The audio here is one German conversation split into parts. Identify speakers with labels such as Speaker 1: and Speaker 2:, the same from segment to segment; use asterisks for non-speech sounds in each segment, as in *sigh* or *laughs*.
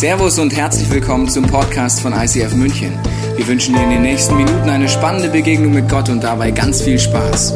Speaker 1: Servus und herzlich willkommen zum Podcast von ICF München. Wir wünschen dir in den nächsten Minuten eine spannende Begegnung mit Gott und dabei ganz viel Spaß.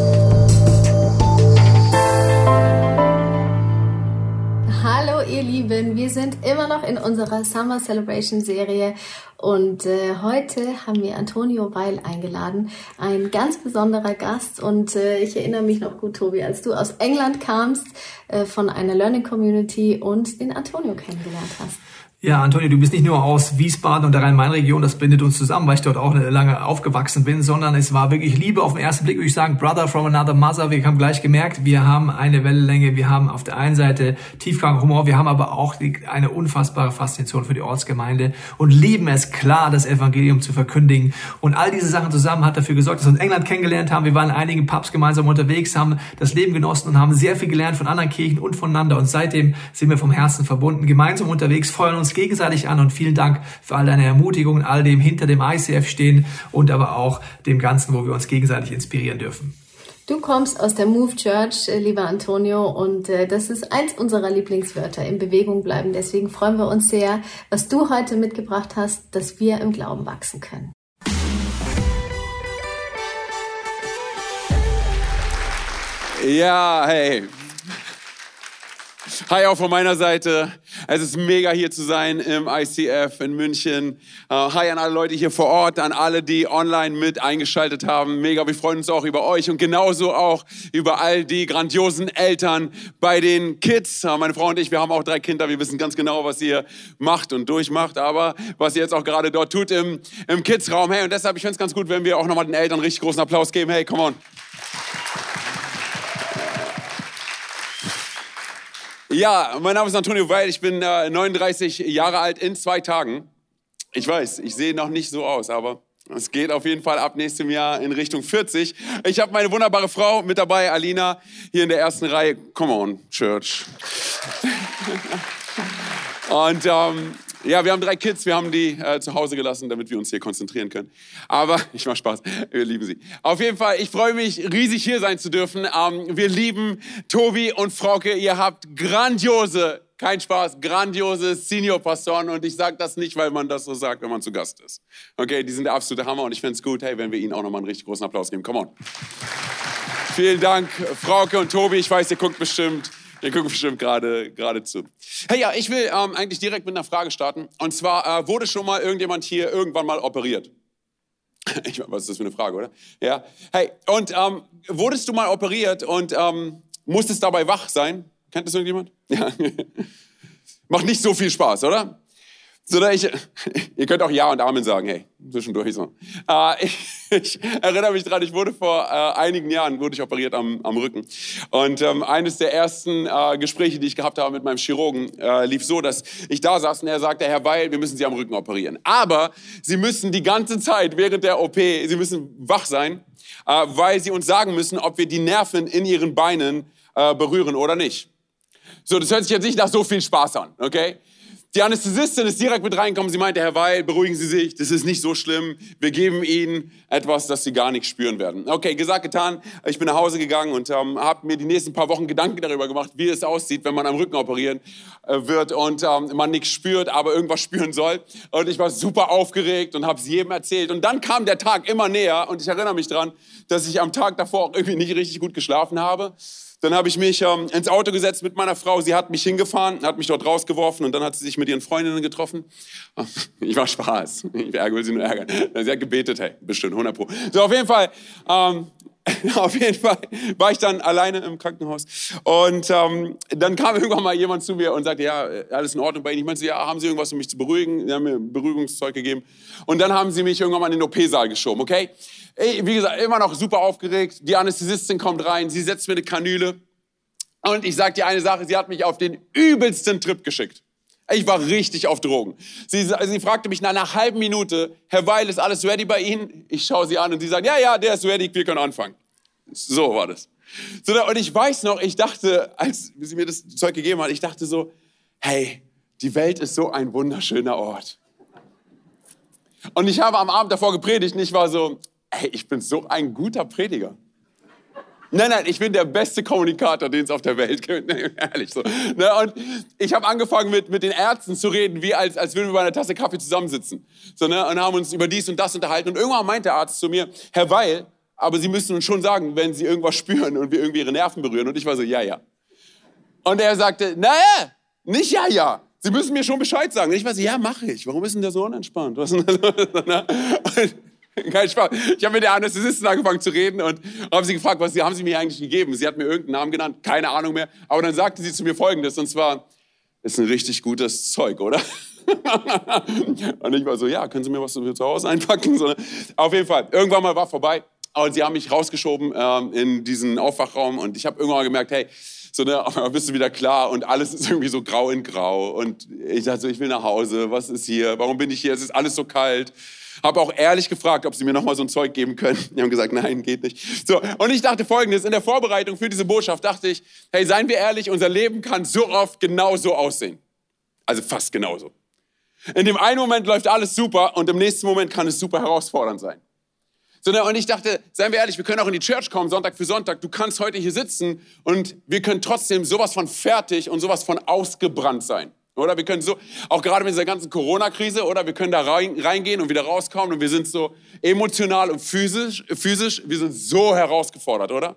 Speaker 2: Hallo ihr Lieben, wir sind immer noch in unserer Summer Celebration Serie und äh, heute haben wir Antonio Weil eingeladen, ein ganz besonderer Gast und äh, ich erinnere mich noch gut, Tobi, als du aus England kamst äh, von einer Learning Community und den Antonio kennengelernt hast.
Speaker 3: Ja, Antonio, du bist nicht nur aus Wiesbaden und der Rhein-Main-Region, das bindet uns zusammen, weil ich dort auch lange aufgewachsen bin, sondern es war wirklich Liebe auf den ersten Blick, würde ich sagen, Brother from another mother. Wir haben gleich gemerkt, wir haben eine Wellenlänge, wir haben auf der einen Seite tiefkranken Humor, wir haben aber auch die, eine unfassbare Faszination für die Ortsgemeinde und lieben es klar, das Evangelium zu verkündigen. Und all diese Sachen zusammen hat dafür gesorgt, dass wir uns England kennengelernt haben. Wir waren in einigen Pubs gemeinsam unterwegs, haben das Leben genossen und haben sehr viel gelernt von anderen Kirchen und voneinander. Und seitdem sind wir vom Herzen verbunden, gemeinsam unterwegs, feuern uns gegenseitig an und vielen Dank für all deine Ermutigungen, all dem hinter dem ICF stehen und aber auch dem Ganzen, wo wir uns gegenseitig inspirieren dürfen.
Speaker 2: Du kommst aus der Move Church, äh, lieber Antonio, und äh, das ist eins unserer Lieblingswörter, in Bewegung bleiben. Deswegen freuen wir uns sehr, was du heute mitgebracht hast, dass wir im Glauben wachsen können.
Speaker 4: Ja, hey, Hi auch von meiner Seite. Es ist mega hier zu sein im ICF in München. Uh, hi an alle Leute hier vor Ort, an alle, die online mit eingeschaltet haben. Mega, wir freuen uns auch über euch und genauso auch über all die grandiosen Eltern bei den Kids. Uh, meine Frau und ich, wir haben auch drei Kinder. Wir wissen ganz genau, was ihr macht und durchmacht, aber was ihr jetzt auch gerade dort tut im, im Kids-Raum. Hey, und deshalb, ich finde es ganz gut, wenn wir auch nochmal den Eltern richtig großen Applaus geben. Hey, come on. Ja, mein Name ist Antonio Weil, ich bin äh, 39 Jahre alt in zwei Tagen. Ich weiß, ich sehe noch nicht so aus, aber es geht auf jeden Fall ab nächstem Jahr in Richtung 40. Ich habe meine wunderbare Frau mit dabei, Alina, hier in der ersten Reihe. Come on, Church. *laughs* Und ähm, ja, wir haben drei Kids, wir haben die äh, zu Hause gelassen, damit wir uns hier konzentrieren können. Aber *laughs* ich mache Spaß, wir lieben sie. Auf jeden Fall, ich freue mich riesig hier sein zu dürfen. Ähm, wir lieben Tobi und Frauke. Ihr habt grandiose, kein Spaß, grandiose Senior-Pastoren. Und ich sage das nicht, weil man das so sagt, wenn man zu Gast ist. Okay, die sind der absolute Hammer und ich finde es gut, hey, wenn wir ihnen auch nochmal einen richtig großen Applaus geben. Come on. Vielen Dank, Frauke und Tobi. Ich weiß, ihr guckt bestimmt der guckt bestimmt gerade gerade zu. Hey, ja, ich will ähm, eigentlich direkt mit einer Frage starten. Und zwar, äh, wurde schon mal irgendjemand hier irgendwann mal operiert? *laughs* Ich meine, was ist das für eine Frage, oder? Ja. Hey, und ähm, wurdest du mal operiert und ähm, musstest dabei wach sein? Kennt das irgendjemand? *laughs* Ja. Macht nicht so viel Spaß, oder? Sondern ich, *laughs* ihr könnt auch Ja und Amen sagen, hey, zwischendurch so. Äh, ich, *laughs* ich, erinnere mich dran, ich wurde vor äh, einigen Jahren, wurde ich operiert am, am Rücken. Und ähm, eines der ersten äh, Gespräche, die ich gehabt habe mit meinem Chirurgen, äh, lief so, dass ich da saß und er sagte, Herr Weil, wir müssen Sie am Rücken operieren. Aber Sie müssen die ganze Zeit während der OP, Sie müssen wach sein, äh, weil Sie uns sagen müssen, ob wir die Nerven in Ihren Beinen äh, berühren oder nicht. So, das hört sich jetzt nicht nach so viel Spaß an, okay? Die Anästhesistin ist direkt mit reingekommen. Sie meinte, Herr Weil, beruhigen Sie sich, das ist nicht so schlimm. Wir geben Ihnen etwas, das Sie gar nicht spüren werden. Okay, gesagt, getan. Ich bin nach Hause gegangen und ähm, habe mir die nächsten paar Wochen Gedanken darüber gemacht, wie es aussieht, wenn man am Rücken operieren äh, wird und ähm, man nichts spürt, aber irgendwas spüren soll. Und ich war super aufgeregt und habe es jedem erzählt. Und dann kam der Tag immer näher und ich erinnere mich dran, dass ich am Tag davor auch irgendwie nicht richtig gut geschlafen habe. Dann habe ich mich ähm, ins Auto gesetzt mit meiner Frau. Sie hat mich hingefahren, hat mich dort rausgeworfen und dann hat sie sich mit ihren Freundinnen getroffen. *laughs* Ich war Spaß. Ich will sie nur ärgern. Sie hat gebetet, hey, bestimmt, 100 Pro. So, auf jeden Fall, ähm, *laughs* auf jeden Fall war ich dann alleine im Krankenhaus. Und ähm, dann kam *laughs* irgendwann mal jemand zu mir und sagte, ja, alles in Ordnung bei Ihnen. Ich meinte, ja, haben Sie irgendwas, um mich zu beruhigen? Sie haben mir Beruhigungszeug gegeben. Und dann haben sie mich irgendwann mal in den OP-Saal geschoben, okay? Wie gesagt, immer noch super aufgeregt. Die Anästhesistin kommt rein, sie setzt mir eine Kanüle. Und ich sage dir eine Sache, sie hat mich auf den übelsten Trip geschickt. Ich war richtig auf Drogen. Sie, sie fragte mich nach einer halben Minute, Herr Weil, ist alles ready bei Ihnen? Ich schaue sie an und sie sagt, ja, ja, der ist ready, wir können anfangen. So war das. So, und ich weiß noch, ich dachte, als sie mir das Zeug gegeben hat, ich dachte so, hey, die Welt ist so ein wunderschöner Ort. Und ich habe am Abend davor gepredigt und ich war so, hey, ich bin so ein guter Prediger. Nein, nein, ich bin der beste Kommunikator, den es auf der Welt gibt. *laughs* Ehrlich so. Ne? Und ich habe angefangen mit, mit den Ärzten zu reden, wie als, als würden wir bei einer Tasse Kaffee zusammensitzen. So, ne? Und haben uns über dies und das unterhalten. Und irgendwann meint der Arzt zu mir, Herr Weil, aber Sie müssen uns schon sagen, wenn Sie irgendwas spüren und wir irgendwie Ihre Nerven berühren. Und ich war so, ja, ja. Und er sagte, naja, nicht ja, ja. Sie müssen mir schon Bescheid sagen. Und ich war so, ja, mache ich. Warum ist denn der so unentspannt? *laughs* Was denn? *laughs* *laughs* Kein Spaß. Ich habe mit der Anästhesistin angefangen zu reden und habe sie gefragt, was haben sie mir eigentlich gegeben? Sie hat mir irgendeinen Namen genannt, keine Ahnung mehr. Aber dann sagte sie zu mir Folgendes, und zwar, ist ein richtig gutes Zeug, oder? *laughs* und ich war so, ja, können Sie mir was zu Hause einpacken? So, auf jeden Fall, irgendwann mal war vorbei und sie haben mich rausgeschoben ähm, in diesen Aufwachraum und ich habe irgendwann mal gemerkt, hey, so, ne, *laughs* bist du wieder klar und alles ist irgendwie so grau in grau und ich dachte so, ich will nach Hause, was ist hier, warum bin ich hier, es ist alles so kalt. Habe auch ehrlich gefragt, ob sie mir noch mal so ein Zeug geben können. Die haben gesagt, nein, geht nicht. So, und ich dachte folgendes, in der Vorbereitung für diese Botschaft dachte ich, hey, seien wir ehrlich, unser Leben kann so oft genau so aussehen. Also fast genauso. In dem einen Moment läuft alles super und im nächsten Moment kann es super herausfordernd sein. So, ne, und ich dachte, seien wir ehrlich, wir können auch in die Church kommen, Sonntag für Sonntag. Du kannst heute hier sitzen und wir können trotzdem sowas von fertig und sowas von ausgebrannt sein. Oder wir können so, auch gerade mit dieser ganzen Corona-Krise, oder wir können da rein, reingehen und wieder rauskommen und wir sind so emotional und physisch, physisch, wir sind so herausgefordert, oder?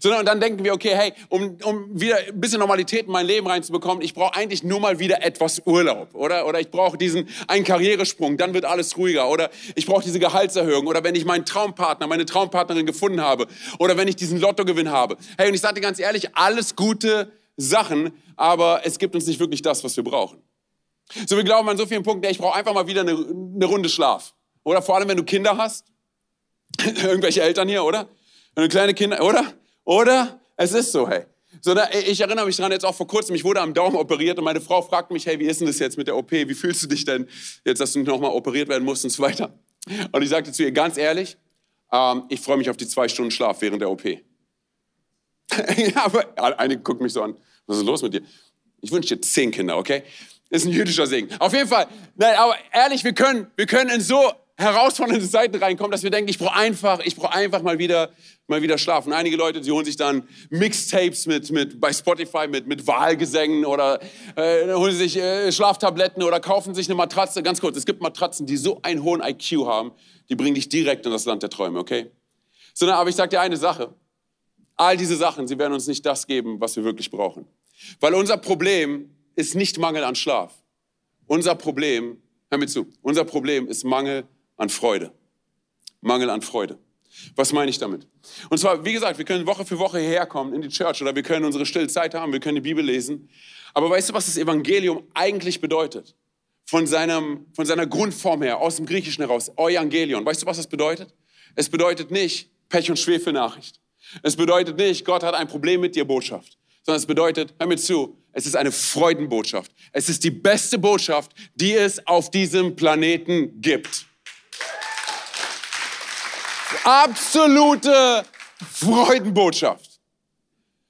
Speaker 4: Sondern dann denken wir, okay, hey, um, um wieder ein bisschen Normalität in mein Leben reinzubekommen, ich brauche eigentlich nur mal wieder etwas Urlaub, oder? Oder ich brauche diesen einen Karrieresprung, dann wird alles ruhiger. Oder ich brauche diese Gehaltserhöhung. Oder wenn ich meinen Traumpartner, meine Traumpartnerin gefunden habe. Oder wenn ich diesen Lottogewinn habe. Hey, und ich sage dir ganz ehrlich, alles gute Sachen, aber es gibt uns nicht wirklich das, was wir brauchen. So, wir glauben an so vielen Punkten, ich brauche einfach mal wieder eine, eine Runde Schlaf. Oder vor allem, wenn du Kinder hast. *laughs* Irgendwelche Eltern hier, oder? Wenn du kleine Kinder, oder? Oder? Es ist so, hey. So, da, ich erinnere mich dran, jetzt auch vor kurzem, ich wurde am Daumen operiert und meine Frau fragt mich, hey, wie ist denn das jetzt mit der OP? Wie fühlst du dich denn jetzt, dass du nochmal operiert werden musst und so weiter? Und ich sagte zu ihr, ganz ehrlich, ähm, ich freue mich auf die zwei Stunden Schlaf während der OP. *laughs* ja, aber einige gucken mich so an. Was ist los mit dir? Ich wünsche dir zehn Kinder, okay? Ist ein jüdischer Segen. Auf jeden Fall. Nein, aber ehrlich, wir können, wir können in so herausfordernde Zeiten reinkommen, dass wir denken, ich brauche einfach, ich brauche einfach mal wieder, mal wieder schlafen. Einige Leute, die holen sich dann Mixtapes mit, mit, bei Spotify mit, mit Wahlgesängen oder äh, holen sich äh, Schlaftabletten oder kaufen sich eine Matratze. Ganz kurz, es gibt Matratzen, die so einen hohen IQ haben, die bringen dich direkt in das Land der Träume, okay? Sondern, aber ich sage dir eine Sache. All diese Sachen, sie werden uns nicht das geben, was wir wirklich brauchen. Weil unser Problem ist nicht Mangel an Schlaf. Unser Problem, hör mir zu, unser Problem ist Mangel an Freude. Mangel an Freude. Was meine ich damit? Und zwar, wie gesagt, wir können Woche für Woche hierher kommen in die Church oder wir können unsere stille Zeit haben, wir können die Bibel lesen. Aber weißt du, was das Evangelium eigentlich bedeutet? Von, seinem, von seiner Grundform her, aus dem Griechischen heraus, Evangelion. Weißt du, was das bedeutet? Es bedeutet nicht Pech- und Schwefelnachricht. Es bedeutet nicht, Gott hat ein Problem mit dir, Botschaft sondern es bedeutet, hör mir zu, es ist eine Freudenbotschaft. Es ist die beste Botschaft, die es auf diesem Planeten gibt. Absolute Freudenbotschaft.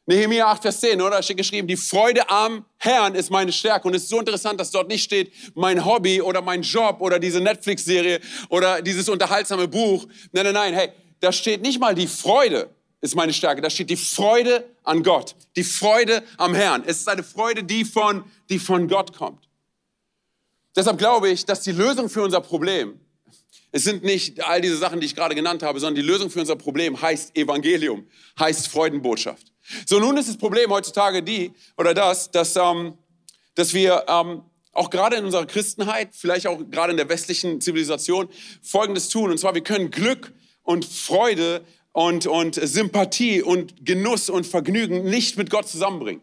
Speaker 4: Nehemiah 8, Vers 10, oder? Da steht geschrieben, die Freude am Herrn ist meine Stärke. Und es ist so interessant, dass dort nicht steht, mein Hobby oder mein Job oder diese Netflix-Serie oder dieses unterhaltsame Buch. Nein, nein, nein, hey, da steht nicht mal die Freude, ist meine Stärke. Da steht die Freude an Gott, die Freude am Herrn. Es ist eine Freude, die von, die von Gott kommt. Deshalb glaube ich, dass die Lösung für unser Problem, es sind nicht all diese Sachen, die ich gerade genannt habe, sondern die Lösung für unser Problem heißt Evangelium, heißt Freudenbotschaft. So, nun ist das Problem heutzutage die, oder das, dass, ähm, dass wir ähm, auch gerade in unserer Christenheit, vielleicht auch gerade in der westlichen Zivilisation, Folgendes tun. Und zwar, wir können Glück und Freude und, und Sympathie und Genuss und Vergnügen nicht mit Gott zusammenbringen.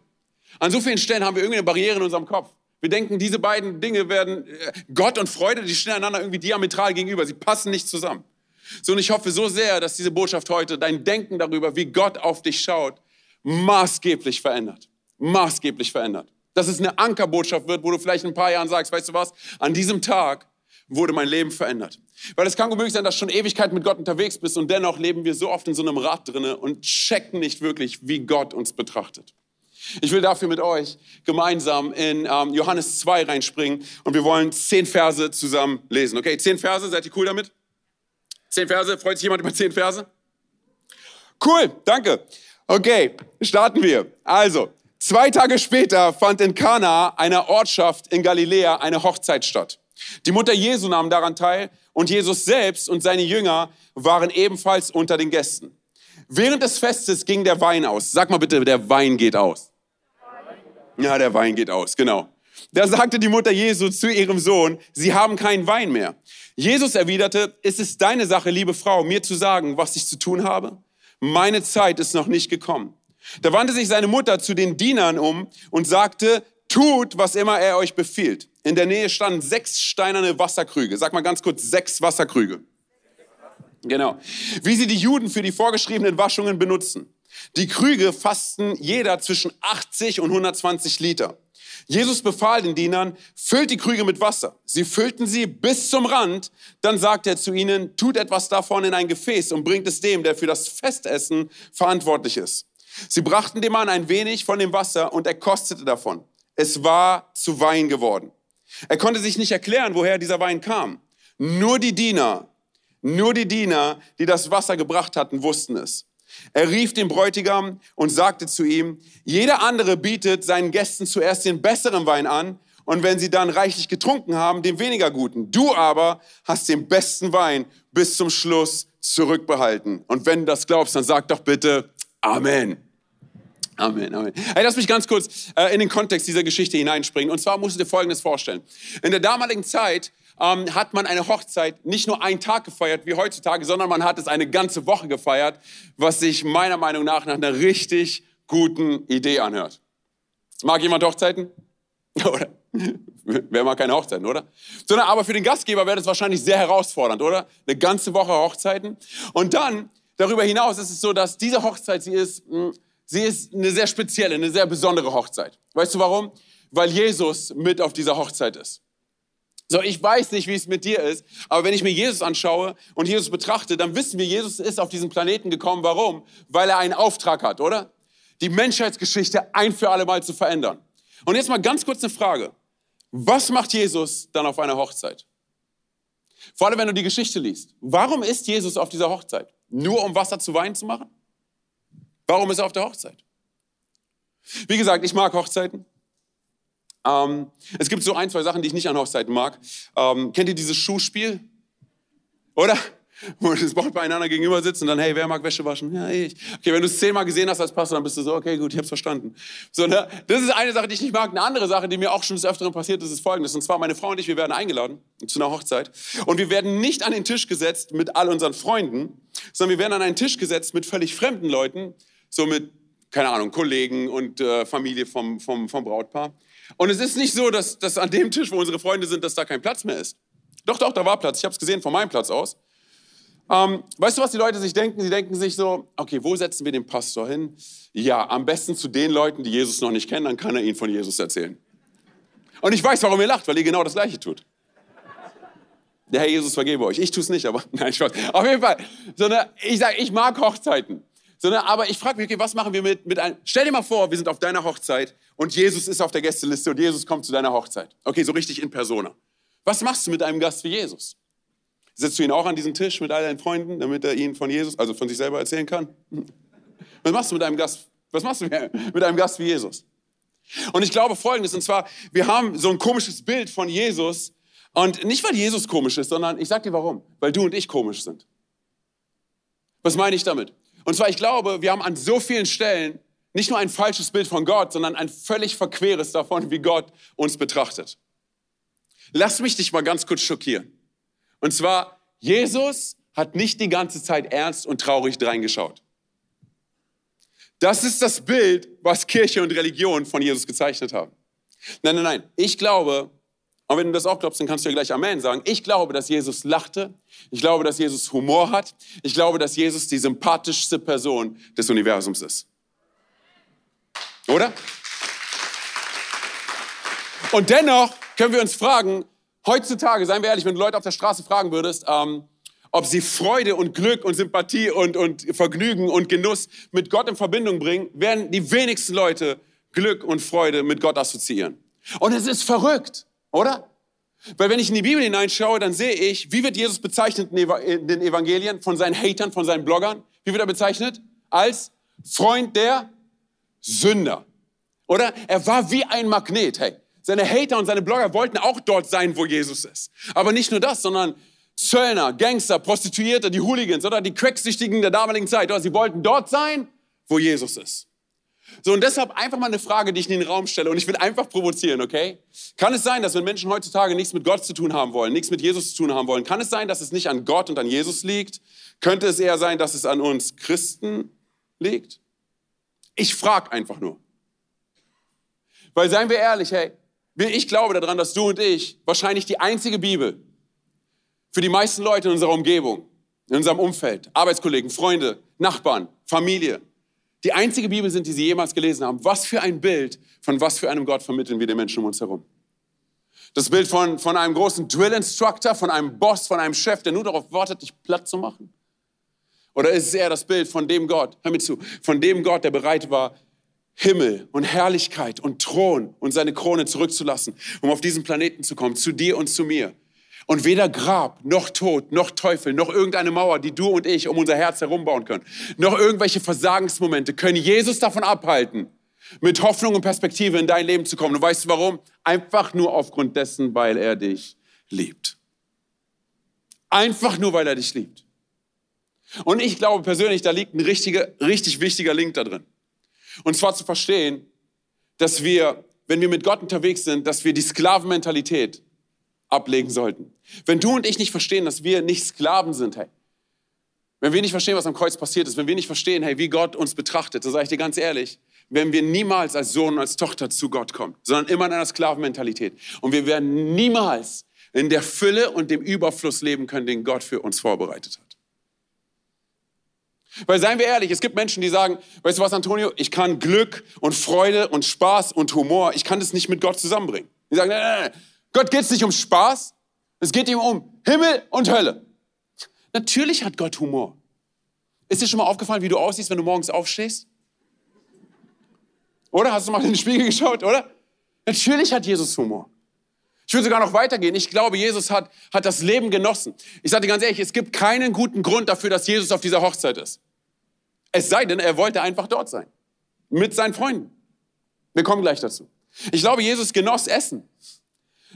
Speaker 4: An so vielen Stellen haben wir irgendeine Barriere in unserem Kopf. Wir denken, diese beiden Dinge werden, äh, Gott und Freude, die stehen einander irgendwie diametral gegenüber. Sie passen nicht zusammen. So, und ich hoffe so sehr, dass diese Botschaft heute dein Denken darüber, wie Gott auf dich schaut, maßgeblich verändert. Maßgeblich verändert. Dass es eine Ankerbotschaft wird, wo du vielleicht in ein paar Jahren sagst, weißt du was, an diesem Tag wurde mein Leben verändert. Weil es kann gut möglich sein, dass du schon Ewigkeit mit Gott unterwegs bist und dennoch leben wir so oft in so einem Rad drinne und checken nicht wirklich, wie Gott uns betrachtet. Ich will dafür mit euch gemeinsam in ähm, Johannes 2 reinspringen und wir wollen zehn Verse zusammen lesen. Okay, zehn Verse, seid ihr cool damit? Zehn Verse, freut sich jemand über zehn Verse? Cool, danke. Okay, starten wir. Also, zwei Tage später fand in Kana, einer Ortschaft in Galiläa, eine Hochzeit statt. Die Mutter Jesu nahm daran teil und Jesus selbst und seine Jünger waren ebenfalls unter den Gästen. Während des Festes ging der Wein aus. Sag mal bitte, der Wein geht aus. Ja, der Wein geht aus, genau. Da sagte die Mutter Jesu zu ihrem Sohn, sie haben keinen Wein mehr. Jesus erwiderte, ist es deine Sache, liebe Frau, mir zu sagen, was ich zu tun habe? Meine Zeit ist noch nicht gekommen. Da wandte sich seine Mutter zu den Dienern um und sagte, tut, was immer er euch befiehlt. In der Nähe standen sechs steinerne Wasserkrüge. Sag mal ganz kurz, sechs Wasserkrüge. Genau. Wie sie die Juden für die vorgeschriebenen Waschungen benutzen. Die Krüge fassten jeder zwischen 80 und 120 Liter. Jesus befahl den Dienern, füllt die Krüge mit Wasser. Sie füllten sie bis zum Rand. Dann sagte er zu ihnen, tut etwas davon in ein Gefäß und bringt es dem, der für das Festessen verantwortlich ist. Sie brachten dem Mann ein wenig von dem Wasser und er kostete davon. Es war zu Wein geworden. Er konnte sich nicht erklären, woher dieser Wein kam. Nur die Diener, nur die Diener, die das Wasser gebracht hatten, wussten es. Er rief den Bräutigam und sagte zu ihm, jeder andere bietet seinen Gästen zuerst den besseren Wein an und wenn sie dann reichlich getrunken haben, den weniger guten. Du aber hast den besten Wein bis zum Schluss zurückbehalten. Und wenn du das glaubst, dann sag doch bitte Amen. Amen, Amen. Hey, lass mich ganz kurz äh, in den Kontext dieser Geschichte hineinspringen. Und zwar musst du dir Folgendes vorstellen. In der damaligen Zeit ähm, hat man eine Hochzeit nicht nur einen Tag gefeiert wie heutzutage, sondern man hat es eine ganze Woche gefeiert, was sich meiner Meinung nach nach einer richtig guten Idee anhört. Mag jemand Hochzeiten? *laughs* Oder? Wer mag keine Hochzeiten, oder? Sondern aber für den Gastgeber wäre das wahrscheinlich sehr herausfordernd, oder? Eine ganze Woche Hochzeiten. Und dann, darüber hinaus ist es so, dass diese Hochzeit, sie ist, hm, sie ist eine sehr spezielle, eine sehr besondere Hochzeit. Weißt du warum? Weil Jesus mit auf dieser Hochzeit ist. So, ich weiß nicht, wie es mit dir ist, aber wenn ich mir Jesus anschaue und Jesus betrachte, dann wissen wir, Jesus ist auf diesen Planeten gekommen. Warum? Weil er einen Auftrag hat, oder? Die Menschheitsgeschichte ein für alle Mal zu verändern. Und jetzt mal ganz kurz eine Frage. Was macht Jesus dann auf einer Hochzeit? Vor allem, wenn du die Geschichte liest. Warum ist Jesus auf dieser Hochzeit? Nur um Wasser zu Wein zu machen? Warum ist er auf der Hochzeit? Wie gesagt, ich mag Hochzeiten. Ähm, es gibt so ein, zwei Sachen, die ich nicht an Hochzeiten mag. Ähm, kennt ihr dieses Schuhspiel? Oder? *laughs* Wo das Braut beieinander gegenüber sitzt und dann, hey, wer mag Wäsche waschen? Ja, ich. Okay, wenn du es zehnmal gesehen hast als Pastor, dann bist du so, okay, gut, ich hab's verstanden. So, ne? Das ist eine Sache, die ich nicht mag. Eine andere Sache, die mir auch schon des Öfteren passiert ist, ist folgendes. Und zwar, meine Frau und ich, wir werden eingeladen zu einer Hochzeit. Und wir werden nicht an den Tisch gesetzt mit all unseren Freunden, sondern wir werden an einen Tisch gesetzt mit völlig fremden Leuten, so mit, keine Ahnung, Kollegen und äh, Familie vom, vom, vom Brautpaar. Und es ist nicht so, dass, dass an dem Tisch, wo unsere Freunde sind, dass da kein Platz mehr ist. Doch, doch, da war Platz. Ich habe es gesehen von meinem Platz aus. Ähm, weißt du, was die Leute sich denken? Sie denken sich so, okay, wo setzen wir den Pastor hin? Ja, am besten zu den Leuten, die Jesus noch nicht kennen, dann kann er ihnen von Jesus erzählen. Und ich weiß, warum ihr lacht, weil ihr genau das Gleiche tut. Der Herr Jesus vergebe euch. Ich tue es nicht, aber *laughs* nein, Spaß. Auf jeden Fall. Sondern ich sage, ich mag Hochzeiten. Sondern, aber ich frage mich, okay, was machen wir mit, mit einem, stell dir mal vor, wir sind auf deiner Hochzeit und Jesus ist auf der Gästeliste und Jesus kommt zu deiner Hochzeit. Okay, so richtig in Persona. Was machst du mit einem Gast wie Jesus? Setzt du ihn auch an diesen Tisch mit all deinen Freunden, damit er ihnen von Jesus, also von sich selber erzählen kann? *laughs* Was machst du mit einem Gast? Was machst du *laughs* mit einem Gast wie Jesus? Und ich glaube Folgendes, und zwar, wir haben so ein komisches Bild von Jesus, und nicht, weil Jesus komisch ist, sondern ich sag dir warum, weil du und ich komisch sind. Was meine ich damit? Und zwar, ich glaube, wir haben an so vielen Stellen nicht nur ein falsches Bild von Gott, sondern ein völlig verqueres davon, wie Gott uns betrachtet. Lass mich dich mal ganz kurz schockieren. Und zwar, Jesus hat nicht die ganze Zeit ernst und traurig reingeschaut. Das ist das Bild, was Kirche und Religion von Jesus gezeichnet haben. Nein, nein, nein. Ich glaube, und wenn du das auch glaubst, dann kannst du ja gleich Amen sagen. Ich glaube, dass Jesus lachte. Ich glaube, dass Jesus Humor hat. Ich glaube, dass Jesus die sympathischste Person des Universums ist. Oder? Und dennoch können wir uns fragen, heutzutage, seien wir ehrlich, wenn du Leute auf der Straße fragen würdest, ähm, ob sie Freude und Glück und Sympathie und, und Vergnügen und Genuss mit Gott in Verbindung bringen, werden die wenigsten Leute Glück und Freude mit Gott assoziieren. Und es ist verrückt. Oder? Weil wenn ich in die Bibel hineinschaue, dann sehe ich, wie wird Jesus bezeichnet in den Evangelien von seinen Hatern, von seinen Bloggern? Wie wird er bezeichnet? Als Freund der Sünder. Oder? Er war wie ein Magnet. Hey, seine Hater und seine Blogger wollten auch dort sein, wo Jesus ist. Aber nicht nur das, sondern Zöllner, Gangster, Prostituierte, die Hooligans oder die Cracksüchtigen der damaligen Zeit. Oder? Sie wollten dort sein, wo Jesus ist. So, und deshalb einfach mal eine Frage, die ich in den Raum stelle. Und ich will einfach provozieren, okay? Kann es sein, dass wenn Menschen heutzutage nichts mit Gott zu tun haben wollen, nichts mit Jesus zu tun haben wollen, kann es sein, dass es nicht an Gott und an Jesus liegt? Könnte es eher sein, dass es an uns Christen liegt? Ich frage einfach nur. Weil seien wir ehrlich, hey, ich glaube daran, dass du und ich wahrscheinlich die einzige Bibel für die meisten Leute in unserer Umgebung, in unserem Umfeld, Arbeitskollegen, Freunde, Nachbarn, Familie, die einzige Bibel sind, die sie jemals gelesen haben. Was für ein Bild von was für einem Gott vermitteln wir den Menschen um uns herum. Das Bild von, von einem großen Drill-Instructor, von einem Boss, von einem Chef, der nur darauf wartet, dich platt zu machen? Oder ist es eher das Bild von dem Gott, hör mir zu, von dem Gott, der bereit war, Himmel und Herrlichkeit und Thron und seine Krone zurückzulassen, um auf diesen Planeten zu kommen, zu dir und zu mir. Und weder Grab, noch Tod, noch Teufel, noch irgendeine Mauer, die du und ich um unser Herz herumbauen können, noch irgendwelche Versagensmomente können Jesus davon abhalten, mit Hoffnung und Perspektive in dein Leben zu kommen. Und weißt du warum? Einfach nur aufgrund dessen, weil er dich liebt. Einfach nur, weil er dich liebt. Und ich glaube persönlich, da liegt ein richtiger, richtig wichtiger Link da drin. Und zwar zu verstehen, dass wir, wenn wir mit Gott unterwegs sind, dass wir die Sklavenmentalität ablegen sollten. Wenn du und ich nicht verstehen, dass wir nicht Sklaven sind, hey, wenn wir nicht verstehen, was am Kreuz passiert ist, wenn wir nicht verstehen, hey, wie Gott uns betrachtet, dann sage ich dir ganz ehrlich, werden wir niemals als Sohn und als Tochter zu Gott kommen, sondern immer in einer Sklavenmentalität. Und wir werden niemals in der Fülle und dem Überfluss leben können, den Gott für uns vorbereitet hat. Weil seien wir ehrlich, es gibt Menschen, die sagen, weißt du was, Antonio, ich kann Glück und Freude und Spaß und Humor, ich kann das nicht mit Gott zusammenbringen. Die sagen, nein, nein, nein, Gott geht es nicht um Spaß, es geht ihm um Himmel und Hölle. Natürlich hat Gott Humor. Ist dir schon mal aufgefallen, wie du aussiehst, wenn du morgens aufstehst? Oder? Hast du mal in den Spiegel geschaut, oder? Natürlich hat Jesus Humor. Ich würde sogar noch weitergehen. Ich glaube, Jesus hat, hat das Leben genossen. Ich sage dir ganz ehrlich, es gibt keinen guten Grund dafür, dass Jesus auf dieser Hochzeit ist. Es sei denn, er wollte einfach dort sein. Mit seinen Freunden. Wir kommen gleich dazu. Ich glaube, Jesus genoss Essen.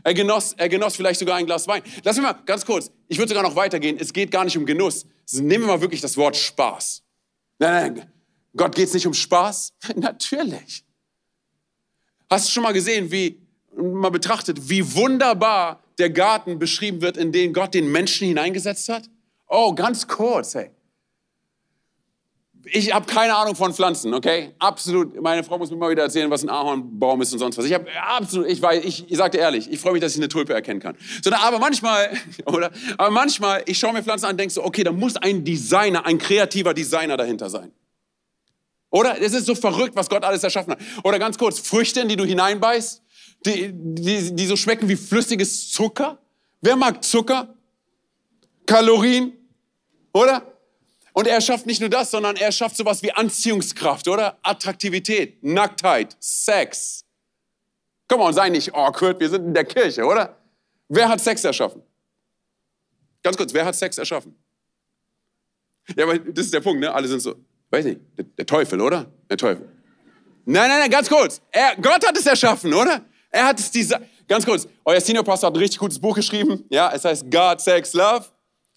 Speaker 4: Er genoss, er genoss vielleicht sogar ein Glas Wein. Lass mich mal ganz kurz, ich würde sogar noch weitergehen. Es geht gar nicht um Genuss. Nehmen wir mal wirklich das Wort Spaß. Nein, nein, Gott geht es nicht um Spaß? *laughs* Natürlich. Hast du schon mal gesehen, wie, mal betrachtet, wie wunderbar der Garten beschrieben wird, in den Gott den Menschen hineingesetzt hat? Oh, ganz kurz, hey ich habe keine Ahnung von Pflanzen, okay? Absolut. Meine Frau muss mir mal wieder erzählen, was ein Ahornbaum ist und sonst was. Ich habe absolut, ich weiß, ich, ich dir ehrlich, ich freue mich, dass ich eine Tulpe erkennen kann. Sondern aber manchmal, *laughs* oder? Aber manchmal, ich schaue mir Pflanzen an und denke so, okay, da muss ein Designer, ein kreativer Designer dahinter sein. Oder? Es ist so verrückt, was Gott alles erschaffen hat. Oder ganz kurz, Früchte, in die du hineinbeißt, die, die, die so schmecken wie flüssiges Zucker. Wer mag Zucker? Kalorien? Oder? Und er schafft nicht nur das, sondern er schafft sowas wie Anziehungskraft, oder? Attraktivität, Nacktheit, Sex. Komm mal, sei nicht awkward, wir sind in der Kirche, oder? Wer hat Sex erschaffen? Ganz kurz, wer hat Sex erschaffen? Ja, aber das ist der Punkt, ne? Alle sind so, weiß nicht, der, der Teufel, oder? Der Teufel. Nein, nein, nein, ganz kurz. Er, Gott hat es erschaffen, oder? Er hat es diese, ganz kurz. Euer Senior Pastor hat ein richtig gutes Buch geschrieben. Ja, es heißt God, Sex, Love.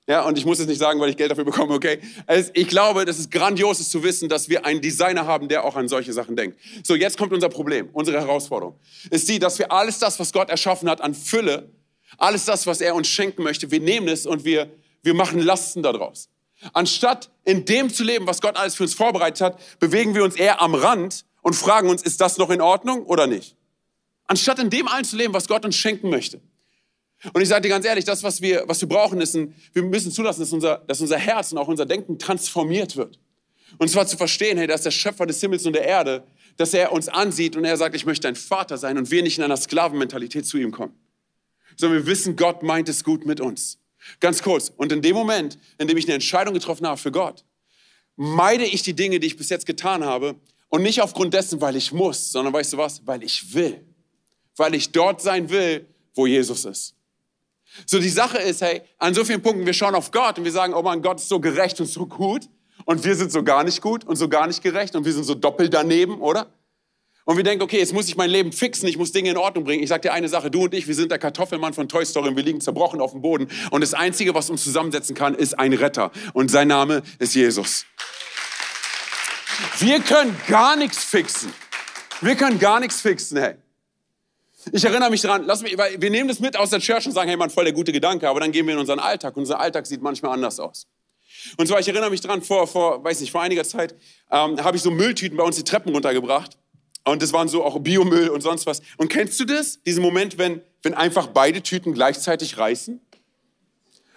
Speaker 4: Ja, und ich muss es nicht sagen, weil ich Geld dafür bekomme, okay? Also ich glaube, das ist grandios zu wissen, dass wir einen Designer haben, der auch an solche Sachen denkt. So, jetzt kommt unser Problem, unsere Herausforderung. Ist die, dass wir alles das, was Gott erschaffen hat an Fülle, alles das, was er uns schenken möchte, wir nehmen es und wir, wir machen Lasten daraus. Anstatt in dem zu leben, was Gott alles für uns vorbereitet hat, bewegen wir uns eher am Rand und fragen uns, ist das noch in Ordnung oder nicht? Anstatt in dem allen zu leben, was Gott uns schenken möchte. Und ich sage dir ganz ehrlich, das, was wir, was wir brauchen, ist, ein, wir müssen zulassen, dass unser, dass unser Herz und auch unser Denken transformiert wird. Und zwar zu verstehen, hey, dass der Schöpfer des Himmels und der Erde, dass er uns ansieht und er sagt, ich möchte dein Vater sein und wir nicht in einer Sklavenmentalität zu ihm kommen. Sondern wir wissen, Gott meint es gut mit uns. Ganz kurz. Und in dem Moment, in dem ich eine Entscheidung getroffen habe für Gott, meide ich die Dinge, die ich bis jetzt getan habe und nicht aufgrund dessen, weil ich muss, sondern weißt du was? Weil ich will. Weil ich dort sein will, wo Jesus ist. So die Sache ist, hey, an so vielen Punkten, wir schauen auf Gott und wir sagen, oh mein Gott ist so gerecht und so gut. und wir sind so gar nicht gut und so gar nicht gerecht und wir sind so doppelt daneben, oder? Und wir denken, okay, jetzt muss ich mein Leben fixen, ich muss Dinge in Ordnung bringen. Ich sage dir eine Sache, du und ich, wir sind der Kartoffelmann von Toy Story und wir liegen zerbrochen auf dem Boden. Und das Einzige, was uns zusammensetzen kann, ist ein Retter. Und sein Name ist Jesus. Wir können gar nichts fixen. Wir können gar nichts fixen, hey. Ich erinnere mich dran, lass mich, weil wir nehmen das mit aus der Church und sagen, hey, man, voll der gute Gedanke, aber dann gehen wir in unseren Alltag. Unser Alltag sieht manchmal anders aus. Und zwar, ich erinnere mich dran, vor, vor weiß nicht, vor einiger Zeit ähm, habe ich so Mülltüten bei uns die Treppen runtergebracht. Und das waren so auch Biomüll und sonst was. Und kennst du das? Diesen Moment, wenn, wenn einfach beide Tüten gleichzeitig reißen?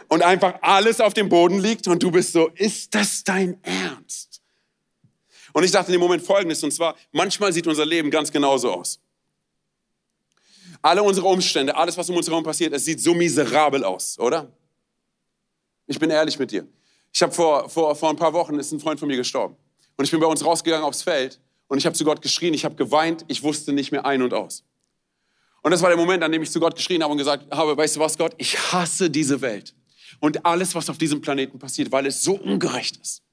Speaker 4: Und einfach alles auf dem Boden liegt und du bist so, ist das dein Ernst? Und ich dachte in dem Moment Folgendes, und zwar, manchmal sieht unser Leben ganz genauso aus. Alle unsere Umstände, alles, was um uns herum passiert, es sieht so miserabel aus, oder? Ich bin ehrlich mit dir. Ich habe vor, vor, vor ein paar Wochen, ist ein Freund von mir gestorben. Und ich bin bei uns rausgegangen aufs Feld und ich habe zu Gott geschrien, ich habe geweint, ich wusste nicht mehr ein und aus. Und das war der Moment, an dem ich zu Gott geschrien habe und gesagt habe, weißt du was, Gott, ich hasse diese Welt und alles, was auf diesem Planeten passiert, weil es so ungerecht ist.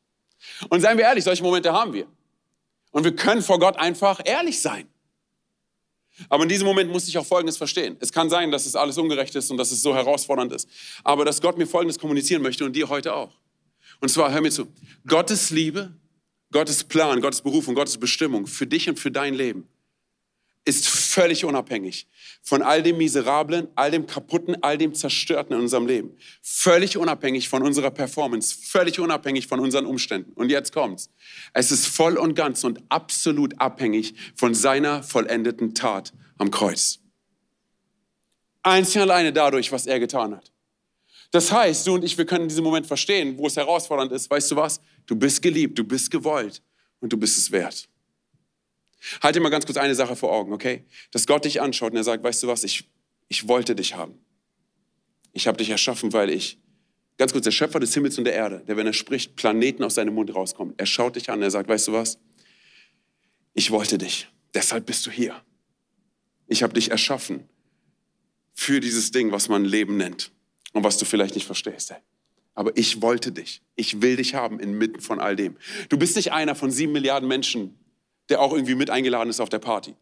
Speaker 4: Und seien wir ehrlich, solche Momente haben wir. Und wir können vor Gott einfach ehrlich sein. Aber in diesem Moment muss ich auch Folgendes verstehen. Es kann sein, dass es alles ungerecht ist und dass es so herausfordernd ist. Aber dass Gott mir Folgendes kommunizieren möchte und dir heute auch. Und zwar, hör mir zu, Gottes Liebe Gottes Plan, Gottes Berufung, Gottes Bestimmung für dich und für dein Leben ist völlig unabhängig von all dem Miserablen, all dem Kaputten, all dem Zerstörten in unserem Leben. Völlig unabhängig von unserer Performance, völlig unabhängig von unseren Umständen. Und jetzt kommt's. Es ist voll und ganz und absolut abhängig von seiner vollendeten Tat am Kreuz. Einzig alleine dadurch, was er getan hat. Das heißt, du und ich, wir können diesen Moment verstehen, wo es herausfordernd ist. Weißt du was? Du bist geliebt, du bist gewollt und du bist es wert. Halte mal ganz kurz eine Sache vor Augen, okay? Dass Gott dich anschaut und er sagt, weißt du was, ich, ich wollte dich haben. Ich habe dich erschaffen, weil ich, ganz kurz, der Schöpfer des Himmels und der Erde, der, wenn er spricht, Planeten aus seinem Mund rauskommen. Er schaut dich an, er sagt, weißt du was, ich wollte dich, deshalb bist du hier. Ich habe dich erschaffen für dieses Ding, was man Leben nennt und was du vielleicht nicht verstehst. Ey. Aber ich wollte dich. Ich will dich haben inmitten von all dem. Du bist nicht einer von sieben Milliarden Menschen, der auch irgendwie mit eingeladen ist auf der Party.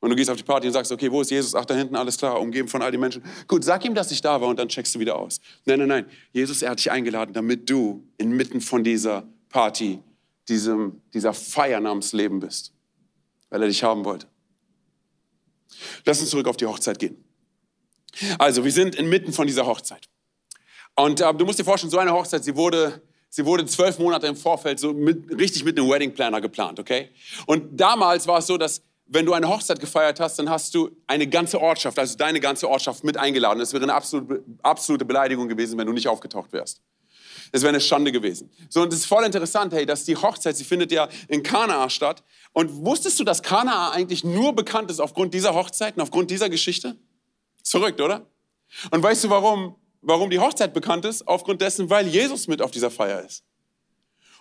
Speaker 4: Und du gehst auf die Party und sagst, okay, wo ist Jesus? Ach, da hinten, alles klar, umgeben von all den Menschen. Gut, sag ihm, dass ich da war und dann checkst du wieder aus. Nein, nein, nein. Jesus, er hat dich eingeladen, damit du inmitten von dieser Party, diesem, dieser Feier namens Leben bist. Weil er dich haben wollte. Lass uns zurück auf die Hochzeit gehen. Also, wir sind inmitten von dieser Hochzeit. Und äh, du musst dir vorstellen, so eine Hochzeit, sie wurde, sie wurde zwölf Monate im Vorfeld so mit, richtig mit einem Wedding Planner geplant, okay? Und damals war es so, dass wenn du eine Hochzeit gefeiert hast, dann hast du eine ganze Ortschaft, also deine ganze Ortschaft mit eingeladen. Es wäre eine absolute, absolute Beleidigung gewesen, wenn du nicht aufgetaucht wärst. Es wäre eine Schande gewesen. So, und es ist voll interessant, hey, dass die Hochzeit, sie findet ja in Kanaa statt. Und wusstest du, dass Kanaa eigentlich nur bekannt ist aufgrund dieser Hochzeiten, aufgrund dieser Geschichte? Verrückt, oder? Und weißt du, warum warum die Hochzeit bekannt ist? Aufgrund dessen, weil Jesus mit auf dieser Feier ist.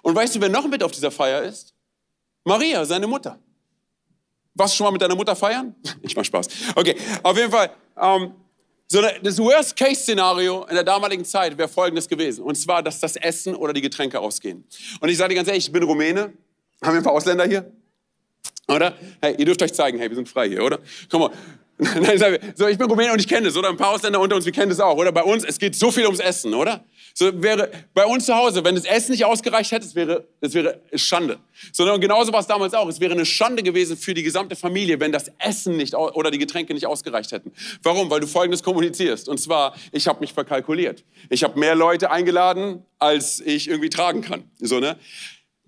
Speaker 4: Und weißt du, wer noch mit auf dieser Feier ist? Maria, seine Mutter. Warst du schon mal mit deiner Mutter feiern? *laughs* Ich mach Spaß. Okay, auf jeden Fall. Ähm, so das Worst-Case-Szenario in der damaligen Zeit wäre folgendes gewesen. Und zwar, dass das Essen oder die Getränke ausgehen. Und ich sage dir ganz ehrlich, ich bin Rumäne. Haben wir ein paar Ausländer hier? Oder? Hey, ihr dürft euch zeigen, hey, wir sind frei hier, oder? Komm mal. *laughs* so, ich bin Rumäne und ich kenne das, oder? Ein paar Ausländer unter uns, wir kennen das auch, oder? Bei uns, es geht so viel ums Essen, oder? So wäre bei uns zu Hause, wenn das Essen nicht ausgereicht hätte, es wäre, das wäre Schande. Sondern genauso war es damals auch. Es wäre eine Schande gewesen für die gesamte Familie, wenn das Essen nicht oder die Getränke nicht ausgereicht hätten. Warum? Weil du Folgendes kommunizierst. Und zwar, ich habe mich verkalkuliert. Ich habe mehr Leute eingeladen, als ich irgendwie tragen kann. So, ne?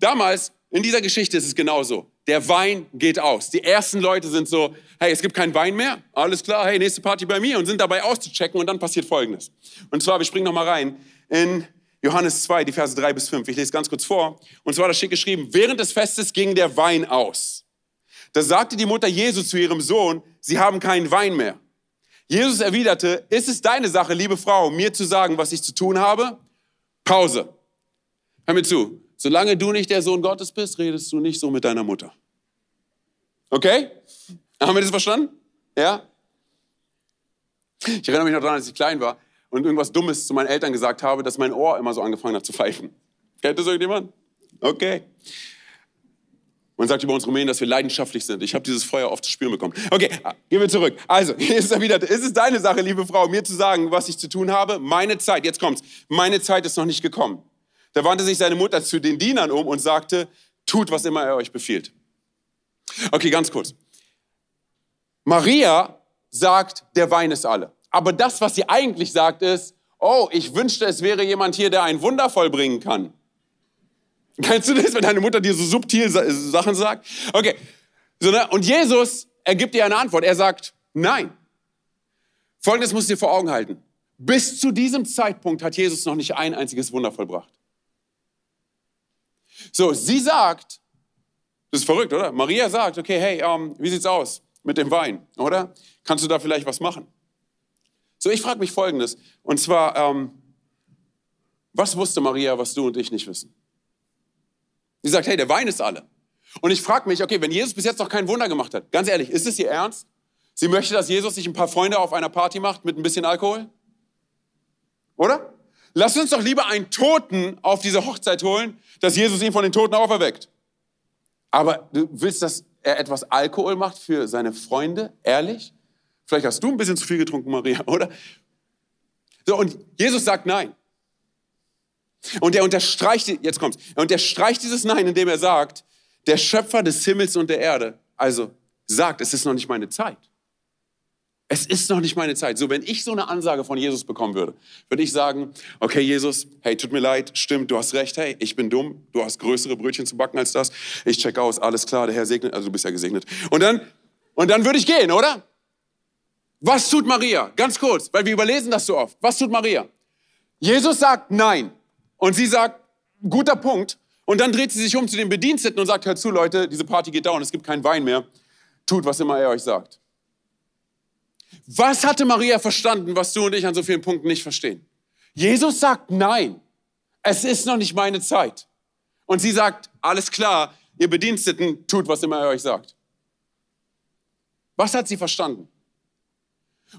Speaker 4: Damals, in dieser Geschichte ist es genauso der Wein geht aus. Die ersten Leute sind so, hey, es gibt keinen Wein mehr, alles klar, hey, nächste Party bei mir und sind dabei auszuchecken und dann passiert Folgendes. Und zwar, wir springen nochmal rein in Johannes 2, die Verse 3 bis 5. Ich lese ganz kurz vor. Und zwar, da steht geschrieben, während des Festes ging der Wein aus. Da sagte die Mutter Jesu zu ihrem Sohn, sie haben keinen Wein mehr. Jesus erwiderte, ist es deine Sache, liebe Frau, mir zu sagen, was ich zu tun habe? Pause. Hör mir zu. Solange du nicht der Sohn Gottes bist, redest du nicht so mit deiner Mutter. Okay? Haben wir das verstanden? Ja? Ich erinnere mich noch daran, als ich klein war und irgendwas Dummes zu meinen Eltern gesagt habe, dass mein Ohr immer so angefangen hat zu pfeifen. Kennt das irgendjemand? Okay. Man sagt über uns Rumänen, dass wir leidenschaftlich sind. Ich habe dieses Feuer oft zu spüren bekommen. Okay, gehen wir zurück. Also, *laughs* hier ist er wieder. Es ist deine Sache, liebe Frau, mir zu sagen, was ich zu tun habe. Meine Zeit, jetzt kommt's. Meine Zeit ist noch nicht gekommen. Da wandte sich seine Mutter zu den Dienern um und sagte, tut, was immer er euch befiehlt. Okay, ganz kurz. Maria sagt, der Wein ist alle. Aber das, was sie eigentlich sagt, ist, oh, ich wünschte, es wäre jemand hier, der ein Wunder vollbringen kann. Kennst du das, wenn deine Mutter dir so subtil Sachen sagt? Okay. So, ne? Und Jesus ergibt dir eine Antwort. Er sagt, nein. Folgendes musst du dir vor Augen halten. Bis zu diesem Zeitpunkt hat Jesus noch nicht ein einziges Wunder vollbracht. So, sie sagt, das ist verrückt, oder? Maria sagt, okay, hey, ähm, wie sieht's aus mit dem Wein, oder? Kannst du da vielleicht was machen? So, ich frage mich Folgendes, und zwar, ähm, was wusste Maria, was du und ich nicht wissen? Sie sagt, hey, der Wein ist alle. Und ich frage mich, okay, wenn Jesus bis jetzt noch kein Wunder gemacht hat, ganz ehrlich, ist es ihr Ernst? Sie möchte, dass Jesus sich ein paar Freunde auf einer Party macht mit ein bisschen Alkohol? Oder? Lass uns doch lieber einen Toten auf diese Hochzeit holen, dass Jesus ihn von den Toten auferweckt. Aber du willst, dass er etwas Alkohol macht für seine Freunde? Ehrlich? Vielleicht hast du ein bisschen zu viel getrunken, Maria, *laughs* oder? So, und Jesus sagt nein. Und er unterstreicht, jetzt kommt's, er unterstreicht dieses Nein, indem er sagt, der Schöpfer des Himmels und der Erde, also sagt, es ist noch nicht meine Zeit. Es ist noch nicht meine Zeit. So, wenn ich so eine Ansage von Jesus bekommen würde, würde ich sagen, okay, Jesus, hey, tut mir leid, stimmt, du hast recht, hey, ich bin dumm, du hast größere Brötchen zu backen als das. Ich check aus, alles klar, der Herr segnet, also du bist ja gesegnet. Und dann, und dann würde ich gehen, oder? Was tut Maria? Ganz kurz, weil wir überlesen das so oft. Was tut Maria? Jesus sagt nein. Und sie sagt, guter Punkt. Und dann dreht sie sich um zu den Bediensteten und sagt, hört zu, Leute, diese Party geht down, es gibt keinen Wein mehr. Tut, was immer er euch sagt. Was hatte Maria verstanden, was du und ich an so vielen Punkten nicht verstehen? Jesus sagt nein. Es ist noch nicht meine Zeit. Und sie sagt, alles klar, ihr Bediensteten, tut, was immer er euch sagt. Was hat sie verstanden?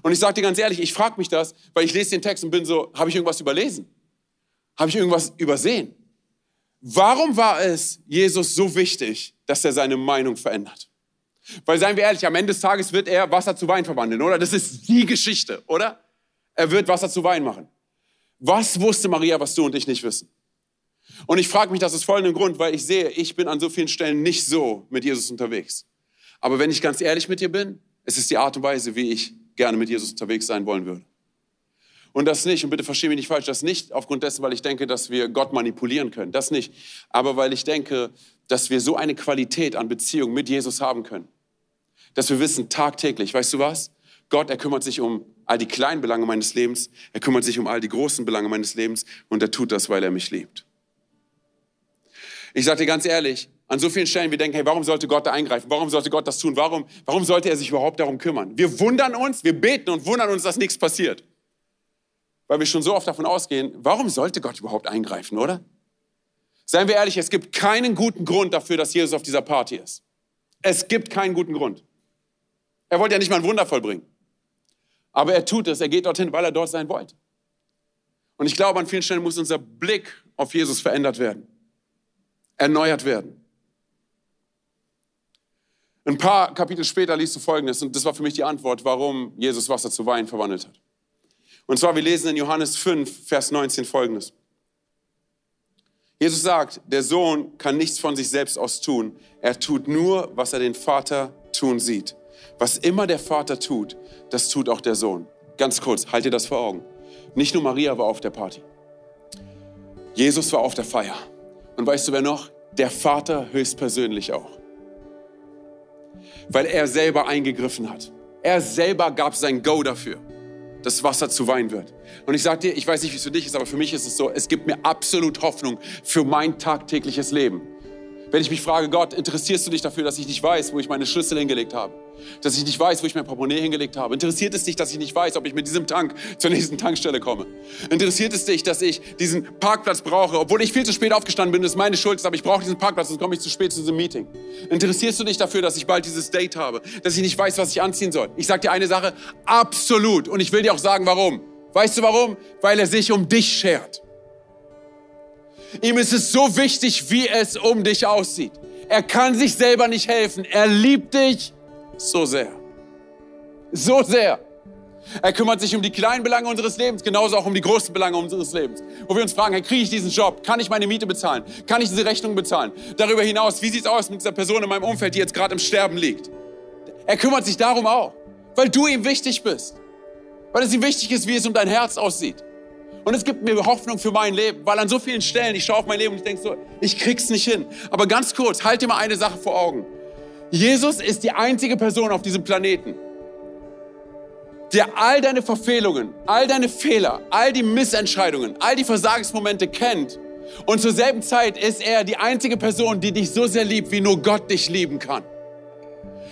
Speaker 4: Und ich sage dir ganz ehrlich, ich frage mich das, weil ich lese den Text und bin so, habe ich irgendwas überlesen? Habe ich irgendwas übersehen? Warum war es Jesus so wichtig, dass er seine Meinung verändert? Weil, seien wir ehrlich, am Ende des Tages wird er Wasser zu Wein verwandeln, oder? Das ist die Geschichte, oder? Er wird Wasser zu Wein machen. Was wusste Maria, was du und ich nicht wissen? Und ich frage mich das aus folgendem Grund, weil ich sehe, ich bin an so vielen Stellen nicht so mit Jesus unterwegs. Aber wenn ich ganz ehrlich mit dir bin, es ist die Art und Weise, wie ich gerne mit Jesus unterwegs sein wollen würde. Und das nicht, und bitte verstehe mich nicht falsch, das nicht aufgrund dessen, weil ich denke, dass wir Gott manipulieren können. Das nicht. Aber weil ich denke, dass wir so eine Qualität an Beziehung mit Jesus haben können. Dass wir wissen, tagtäglich, weißt du was? Gott, er kümmert sich um all die kleinen Belange meines Lebens, er kümmert sich um all die großen Belange meines Lebens und er tut das, weil er mich liebt. Ich sage dir ganz ehrlich, an so vielen Stellen wir denken, hey, warum sollte Gott da eingreifen? Warum sollte Gott das tun? Warum, warum sollte er sich überhaupt darum kümmern? Wir wundern uns, wir beten und wundern uns, dass nichts passiert weil wir schon so oft davon ausgehen, warum sollte Gott überhaupt eingreifen, oder? Seien wir ehrlich, es gibt keinen guten Grund dafür, dass Jesus auf dieser Party ist. Es gibt keinen guten Grund. Er wollte ja nicht mal ein Wunder vollbringen. Aber er tut es, er geht dorthin, weil er dort sein wollte. Und ich glaube, an vielen Stellen muss unser Blick auf Jesus verändert werden, erneuert werden. Ein paar Kapitel später liest du Folgendes, und das war für mich die Antwort, warum Jesus Wasser zu Wein verwandelt hat. Und zwar, wir lesen in Johannes 5, Vers 19 folgendes. Jesus sagt, der Sohn kann nichts von sich selbst aus tun. Er tut nur, was er den Vater tun sieht. Was immer der Vater tut, das tut auch der Sohn. Ganz kurz, halt dir das vor Augen. Nicht nur Maria war auf der Party. Jesus war auf der Feier. Und weißt du wer noch? Der Vater höchstpersönlich auch. Weil er selber eingegriffen hat. Er selber gab sein Go dafür das Wasser zu Wein wird. Und ich sage dir, ich weiß nicht, wie es für dich ist, aber für mich ist es so, es gibt mir absolut Hoffnung für mein tagtägliches Leben. Wenn ich mich frage, Gott, interessierst du dich dafür, dass ich nicht weiß, wo ich meine Schlüssel hingelegt habe? Dass ich nicht weiß, wo ich mein Portemonnaie hingelegt habe? Interessiert es dich, dass ich nicht weiß, ob ich mit diesem Tank zur nächsten Tankstelle komme? Interessiert es dich, dass ich diesen Parkplatz brauche, obwohl ich viel zu spät aufgestanden bin, das ist meine Schuld, aber ich brauche diesen Parkplatz, sonst komme ich zu spät zu diesem Meeting? Interessierst du dich dafür, dass ich bald dieses Date habe? Dass ich nicht weiß, was ich anziehen soll? Ich sage dir eine Sache, absolut. Und ich will dir auch sagen, warum. Weißt du warum? Weil er sich um dich schert. Ihm ist es so wichtig, wie es um dich aussieht. Er kann sich selber nicht helfen. Er liebt dich so sehr. So sehr. Er kümmert sich um die kleinen Belange unseres Lebens, genauso auch um die großen Belange unseres Lebens. Wo wir uns fragen, hey, kriege ich diesen Job? Kann ich meine Miete bezahlen? Kann ich diese Rechnung bezahlen? Darüber hinaus, wie sieht es aus mit dieser Person in meinem Umfeld, die jetzt gerade im Sterben liegt? Er kümmert sich darum auch, weil du ihm wichtig bist. Weil es ihm wichtig ist, wie es um dein Herz aussieht. Und es gibt mir Hoffnung für mein Leben, weil an so vielen Stellen, ich schaue auf mein Leben und ich denke so, ich krieg's nicht hin. Aber ganz kurz, halt dir mal eine Sache vor Augen. Jesus ist die einzige Person auf diesem Planeten, der all deine Verfehlungen, all deine Fehler, all die Missentscheidungen, all die Versagensmomente kennt. Und zur selben Zeit ist er die einzige Person, die dich so sehr liebt, wie nur Gott dich lieben kann.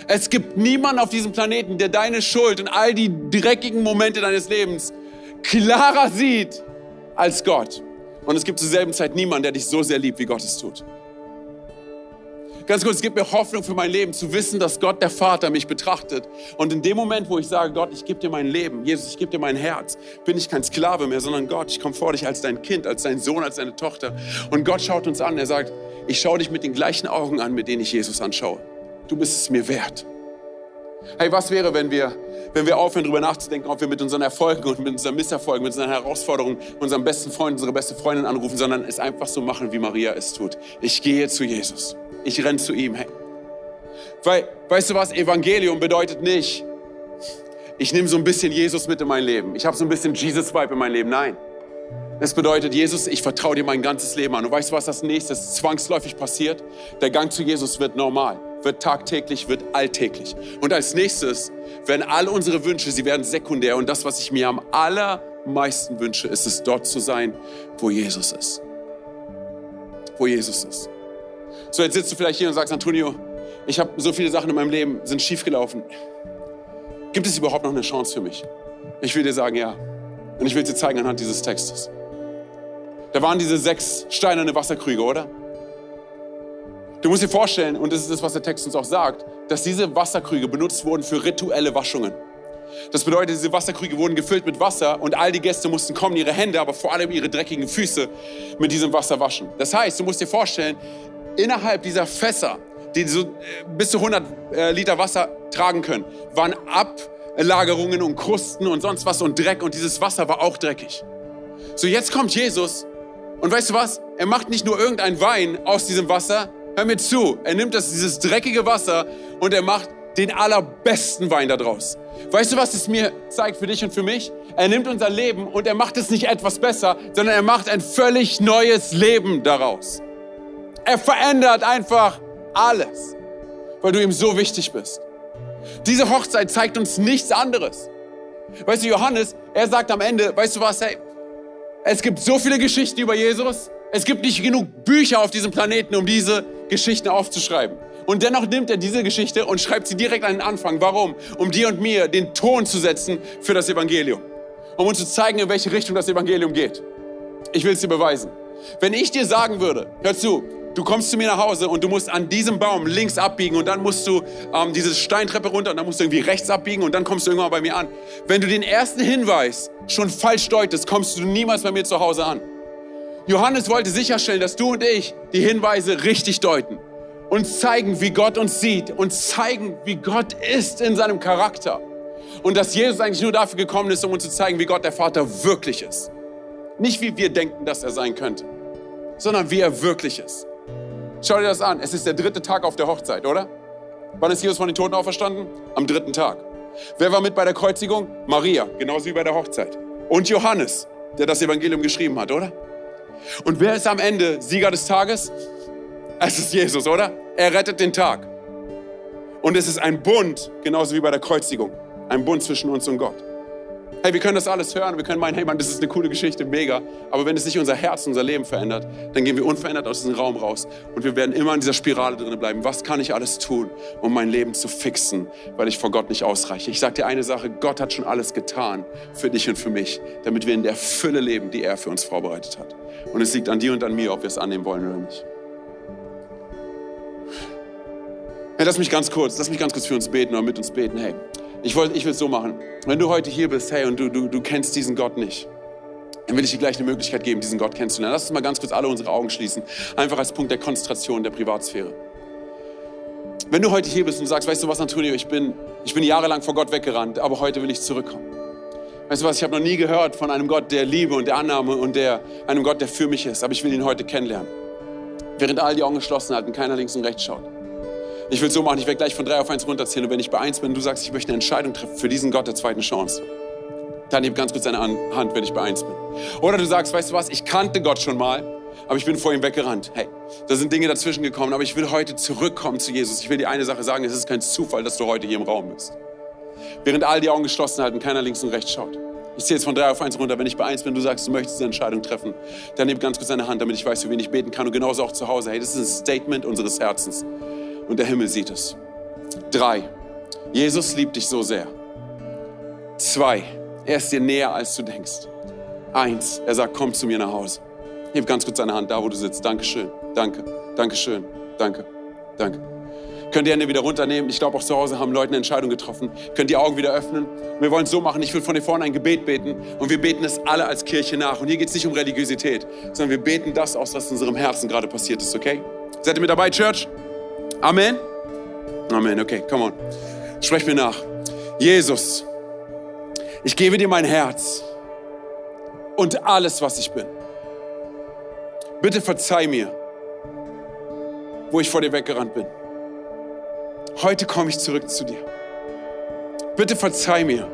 Speaker 4: Es gibt niemanden auf diesem Planeten, der deine Schuld und all die dreckigen Momente deines Lebens klarer sieht als Gott. Und es gibt zur selben Zeit niemanden, der dich so sehr liebt, wie Gott es tut. Ganz kurz, es gibt mir Hoffnung für mein Leben, zu wissen, dass Gott der Vater mich betrachtet. Und in dem Moment, wo ich sage, Gott, ich gebe dir mein Leben, Jesus, ich gebe dir mein Herz, bin ich kein Sklave mehr, sondern Gott, ich komme vor dich als dein Kind, als dein Sohn, als deine Tochter. Und Gott schaut uns an, er sagt, ich schaue dich mit den gleichen Augen an, mit denen ich Jesus anschaue. Du bist es mir wert. Hey, was wäre, wenn wir, wenn wir aufhören, darüber nachzudenken, ob wir mit unseren Erfolgen und mit unseren Misserfolgen, mit unseren Herausforderungen unseren besten Freund, unsere beste Freundin anrufen, sondern es einfach so machen, wie Maria es tut. Ich gehe zu Jesus. Ich renne zu ihm. Hey. Weil, weißt du was, Evangelium bedeutet nicht, ich nehme so ein bisschen Jesus mit in mein Leben. Ich habe so ein bisschen Jesus-Vibe in mein Leben. Nein. Es bedeutet, Jesus, ich vertraue dir mein ganzes Leben an. Und weißt du, was das nächstes zwangsläufig passiert? Der Gang zu Jesus wird normal, wird tagtäglich, wird alltäglich. Und als nächstes werden all unsere Wünsche, sie werden sekundär. Und das, was ich mir am allermeisten wünsche, ist es, dort zu sein, wo Jesus ist. Wo Jesus ist. So, jetzt sitzt du vielleicht hier und sagst, Antonio, ich habe so viele Sachen in meinem Leben, sind schiefgelaufen. Gibt es überhaupt noch eine Chance für mich? Ich will dir sagen, ja. Und ich will dir zeigen anhand dieses Textes. Da waren diese sechs steinerne Wasserkrüge, oder? Du musst dir vorstellen, und das ist das, was der Text uns auch sagt, dass diese Wasserkrüge benutzt wurden für rituelle Waschungen. Das bedeutet, diese Wasserkrüge wurden gefüllt mit Wasser und all die Gäste mussten kommen, ihre Hände, aber vor allem ihre dreckigen Füße mit diesem Wasser waschen. Das heißt, du musst dir vorstellen, innerhalb dieser Fässer, die so äh, bis zu 100 äh, Liter Wasser tragen können, waren Ablagerungen und Krusten und sonst was und Dreck und dieses Wasser war auch dreckig. So jetzt kommt Jesus und weißt du was? Er macht nicht nur irgendein Wein aus diesem Wasser. Hör mir zu. Er nimmt das, dieses dreckige Wasser und er macht den allerbesten Wein daraus. Weißt du, was es mir zeigt für dich und für mich? Er nimmt unser Leben und er macht es nicht etwas besser, sondern er macht ein völlig neues Leben daraus. Er verändert einfach alles, weil du ihm so wichtig bist. Diese Hochzeit zeigt uns nichts anderes. Weißt du, Johannes, er sagt am Ende, weißt du was, hey, es gibt so viele Geschichten über Jesus, es gibt nicht genug Bücher auf diesem Planeten, um diese Geschichten aufzuschreiben. Und dennoch nimmt er diese Geschichte und schreibt sie direkt an den Anfang. Warum? Um dir und mir den Ton zu setzen für das Evangelium. Um uns zu zeigen, in welche Richtung das Evangelium geht. Ich will es dir beweisen. Wenn ich dir sagen würde, hör zu, Du kommst zu mir nach Hause und du musst an diesem Baum links abbiegen und dann musst du ähm, diese Steintreppe runter und dann musst du irgendwie rechts abbiegen und dann kommst du irgendwann bei mir an. Wenn du den ersten Hinweis schon falsch deutest, kommst du niemals bei mir zu Hause an. Johannes wollte sicherstellen, dass du und ich die Hinweise richtig deuten. Uns zeigen, wie Gott uns sieht. und zeigen, wie Gott ist in seinem Charakter. Und dass Jesus eigentlich nur dafür gekommen ist, um uns zu zeigen, wie Gott der Vater wirklich ist. Nicht wie wir denken, dass er sein könnte, sondern wie er wirklich ist. Schau dir das an. Es ist der dritte Tag auf der Hochzeit, oder? Wann ist Jesus von den Toten auferstanden? Am dritten Tag. Wer war mit bei der Kreuzigung? Maria, genauso wie bei der Hochzeit. Und Johannes, der das Evangelium geschrieben hat, oder? Und wer ist am Ende Sieger des Tages? Es ist Jesus, oder? Er rettet den Tag. Und es ist ein Bund, genauso wie bei der Kreuzigung. Ein Bund zwischen uns und Gott. Hey, wir können das alles hören, wir können meinen, hey Mann, das ist eine coole Geschichte, mega. Aber wenn es nicht unser Herz, unser Leben verändert, dann gehen wir unverändert aus diesem Raum raus und wir werden immer in dieser Spirale drin bleiben. Was kann ich alles tun, um mein Leben zu fixen, weil ich vor Gott nicht ausreiche? Ich sage dir eine Sache, Gott hat schon alles getan für dich und für mich, damit wir in der Fülle leben, die er für uns vorbereitet hat. Und es liegt an dir und an mir, ob wir es annehmen wollen oder nicht. Hey, lass mich ganz kurz, lass mich ganz kurz für uns beten oder mit uns beten. Hey, ich, ich will es so machen. Wenn du heute hier bist, hey, und du, du, du kennst diesen Gott nicht, dann will ich dir gleich eine Möglichkeit geben, diesen Gott kennenzulernen. Lass uns mal ganz kurz alle unsere Augen schließen. Einfach als Punkt der Konzentration der Privatsphäre. Wenn du heute hier bist und sagst, weißt du was, Antonio, ich bin, ich bin jahrelang vor Gott weggerannt, aber heute will ich zurückkommen. Weißt du was, ich habe noch nie gehört von einem Gott der Liebe und der Annahme und der, einem Gott, der für mich ist, aber ich will ihn heute kennenlernen. Während all die Augen geschlossen halten, keiner links und rechts schaut. Ich will es so machen, ich werde gleich von drei auf eins runterzählen und wenn ich bei eins bin und du sagst, ich möchte eine Entscheidung treffen für diesen Gott der zweiten Chance, dann heb ganz kurz deine Hand, wenn ich bei eins bin. Oder du sagst, weißt du was, ich kannte Gott schon mal, aber ich bin vor ihm weggerannt. Hey, da sind Dinge dazwischen gekommen, aber ich will heute zurückkommen zu Jesus. Ich will dir eine Sache sagen, es ist kein Zufall, dass du heute hier im Raum bist. Während all die Augen geschlossen halten, keiner links und rechts schaut. Ich zähle jetzt von drei auf eins runter. Wenn ich bei eins bin, du sagst, du möchtest eine Entscheidung treffen, dann nimm ganz kurz deine Hand, damit ich weiß, für wen ich beten kann. Und genauso auch zu Hause. Hey, das ist ein Statement unseres Herzens. Und der Himmel sieht es. Drei. Jesus liebt dich so sehr. Zwei. Er ist dir näher, als du denkst. Eins. Er sagt, komm zu mir nach Hause. Heb ganz kurz deine Hand da, wo du sitzt. Dankeschön. Danke. Dankeschön. Danke. Danke. Könnt ihr Hände wieder runternehmen. Ich glaube, auch zu Hause haben Leute eine Entscheidung getroffen. Könnt die Augen wieder öffnen. Wir wollen es so machen. Ich will von hier vorne ein Gebet beten. Und wir beten es alle als Kirche nach. Und hier geht es nicht um Religiosität, sondern wir beten das aus, was in unserem Herzen gerade passiert ist. Okay? Seid ihr mit dabei, Church? Amen? Amen. Okay, come on. Sprech mir nach. Jesus, ich gebe dir mein Herz und alles, was ich bin. Bitte verzeih mir, wo ich vor dir weggerannt bin. Heute komme ich zurück zu dir. Bitte verzeih mir,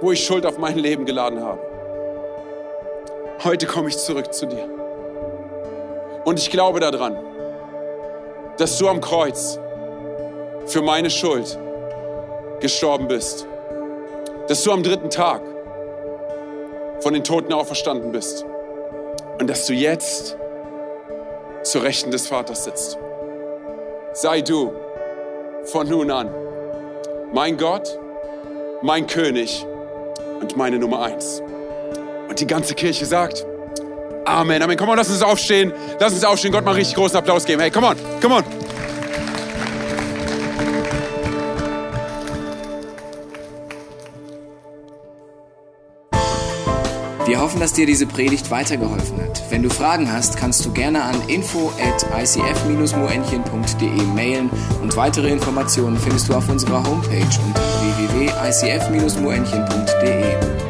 Speaker 4: wo ich Schuld auf mein Leben geladen habe. Heute komme ich zurück zu dir. Und ich glaube daran, dass du am Kreuz für meine Schuld gestorben bist. Dass du am dritten Tag von den Toten auferstanden bist. Und dass du jetzt zur Rechten des Vaters sitzt. Sei du von nun an mein Gott, mein König und meine Nummer eins. Und die ganze Kirche sagt, Amen, Amen. Komm on, lass uns aufstehen. Lass uns aufstehen. Gott mal richtig großen Applaus geben. Hey, come on, come on.
Speaker 1: Wir hoffen, dass dir diese Predigt weitergeholfen hat. Wenn du Fragen hast, kannst du gerne an info at icf-moenchen.de mailen und weitere Informationen findest du auf unserer Homepage unter www.icf-moenchen.de.